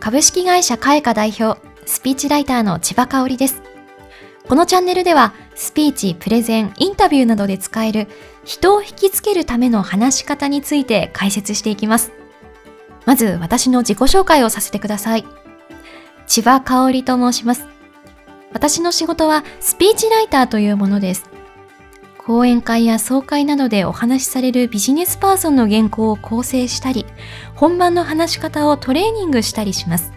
株式会社カエカ代表、スピーチライターの千葉香織です。このチャンネルでは、スピーチ、プレゼン、インタビューなどで使える人を引きつけるための話し方について解説していきます。まず、私の自己紹介をさせてください。千葉香織と申します。私の仕事はスピーチライターというものです。講演会や総会などでお話しされるビジネスパーソンの原稿を構成したり、本番の話し方をトレーニングしたりします。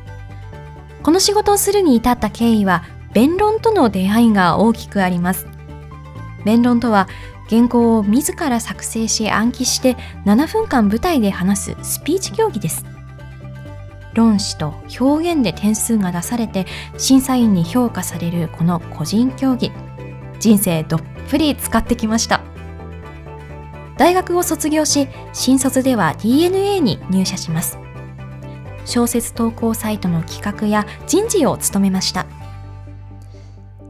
この仕事をするに至った経緯は、弁論との出会いが大きくあります。弁論とは、原稿を自ら作成し暗記して7分間舞台で話すスピーチ競技です。論旨と表現で点数が出されて審査員に評価されるこの個人競技人生どっぷり使ってきました。大学を卒業し新卒では DNA に入社します。小説投稿サイトの企画や人事を務めました。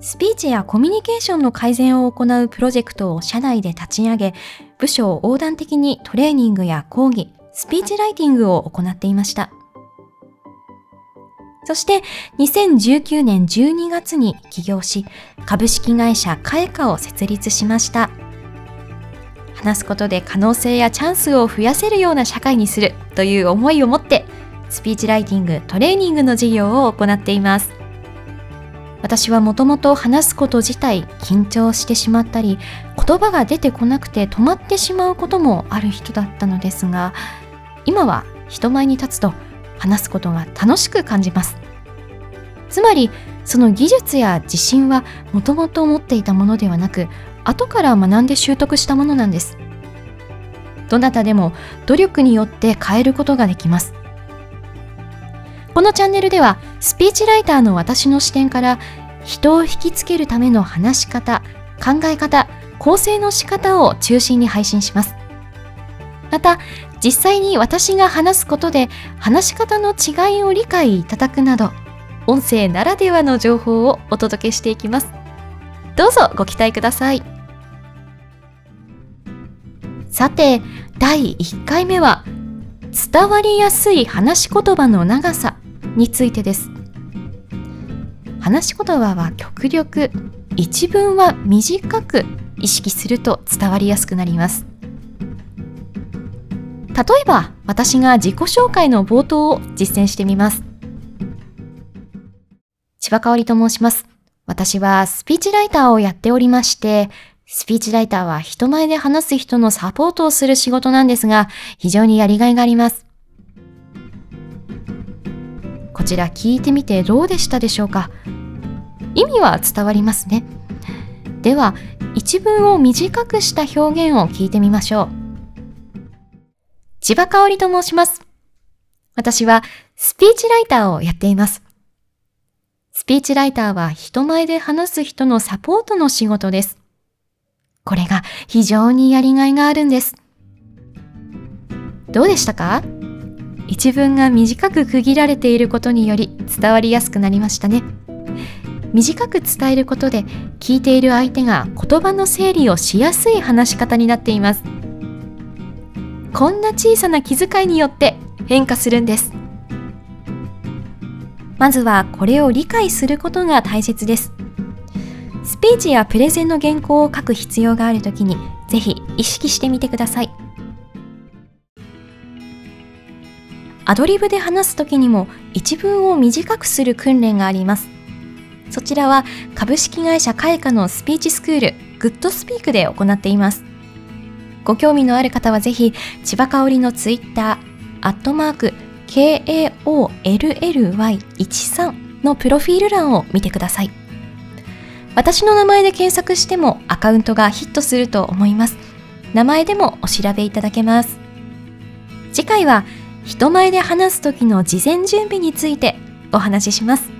スピーチやコミュニケーションの改善を行うプロジェクトを社内で立ち上げ部署を横断的にトレーニングや講義スピーチライティングを行っていました。そして2019年12月に起業し、株式会社カエカを設立しました。話すことで可能性やチャンスを増やせるような社会にするという思いを持って、スピーチライティング、トレーニングの事業を行っています。私はもともと話すこと自体緊張してしまったり、言葉が出てこなくて止まってしまうこともある人だったのですが、今は人前に立つと話すことが楽しく感じます。つまりその技術や自信はもともと持っていたものではなく後から学んで習得したものなんです。どなたでも努力によって変えることができます。このチャンネルではスピーチライターの私の視点から人を引きつけるための話し方考え方構成の仕方を中心に配信します。また実際に私が話すことで話し方の違いを理解いただくなど音声ならではの情報をお届けしていきます。どうぞご期待ください。さて第1回目は伝わりやすい話し言葉の長さについてです。話し言葉は極力一文は短く意識すると伝わりやすくなります。例えば私が自己紹介の冒頭を実践してみます。千葉香織と申します。私はスピーチライターをやっておりまして、スピーチライターは人前で話す人のサポートをする仕事なんですが、非常にやりがいがあります。こちら聞いてみてどうでしたでしょうか？意味は伝わりますね。では、一文を短くした表現を聞いてみましょう。千葉香織と申します。私はスピーチライターをやっています。スピーチライターは人前で話す人のサポートの仕事です。これが非常にやりがいがあるんです。どうでしたか？一文が短く区切られていることにより伝わりやすくなりましたね。短く伝えることで聞いている相手が言葉の整理をしやすい話し方になっています。こんな小さな気遣いによって変化するんです。まずはこれを理解することが大切です。スピーチやプレゼンの原稿を書く必要があるときにぜひ意識してみてください。アドリブで話すときにも一文を短くする訓練があります。そちらは株式会社カエカのスピーチスクールグッドスピークで行っています。ご興味のある方はぜひ、千葉香織のツイッター、アットマーク、KAOLLY13 のプロフィール欄を見てください。私の名前で検索してもアカウントがヒットすると思います。名前でもお調べいただけます。次回は人前で話す時の事前準備についてお話しします。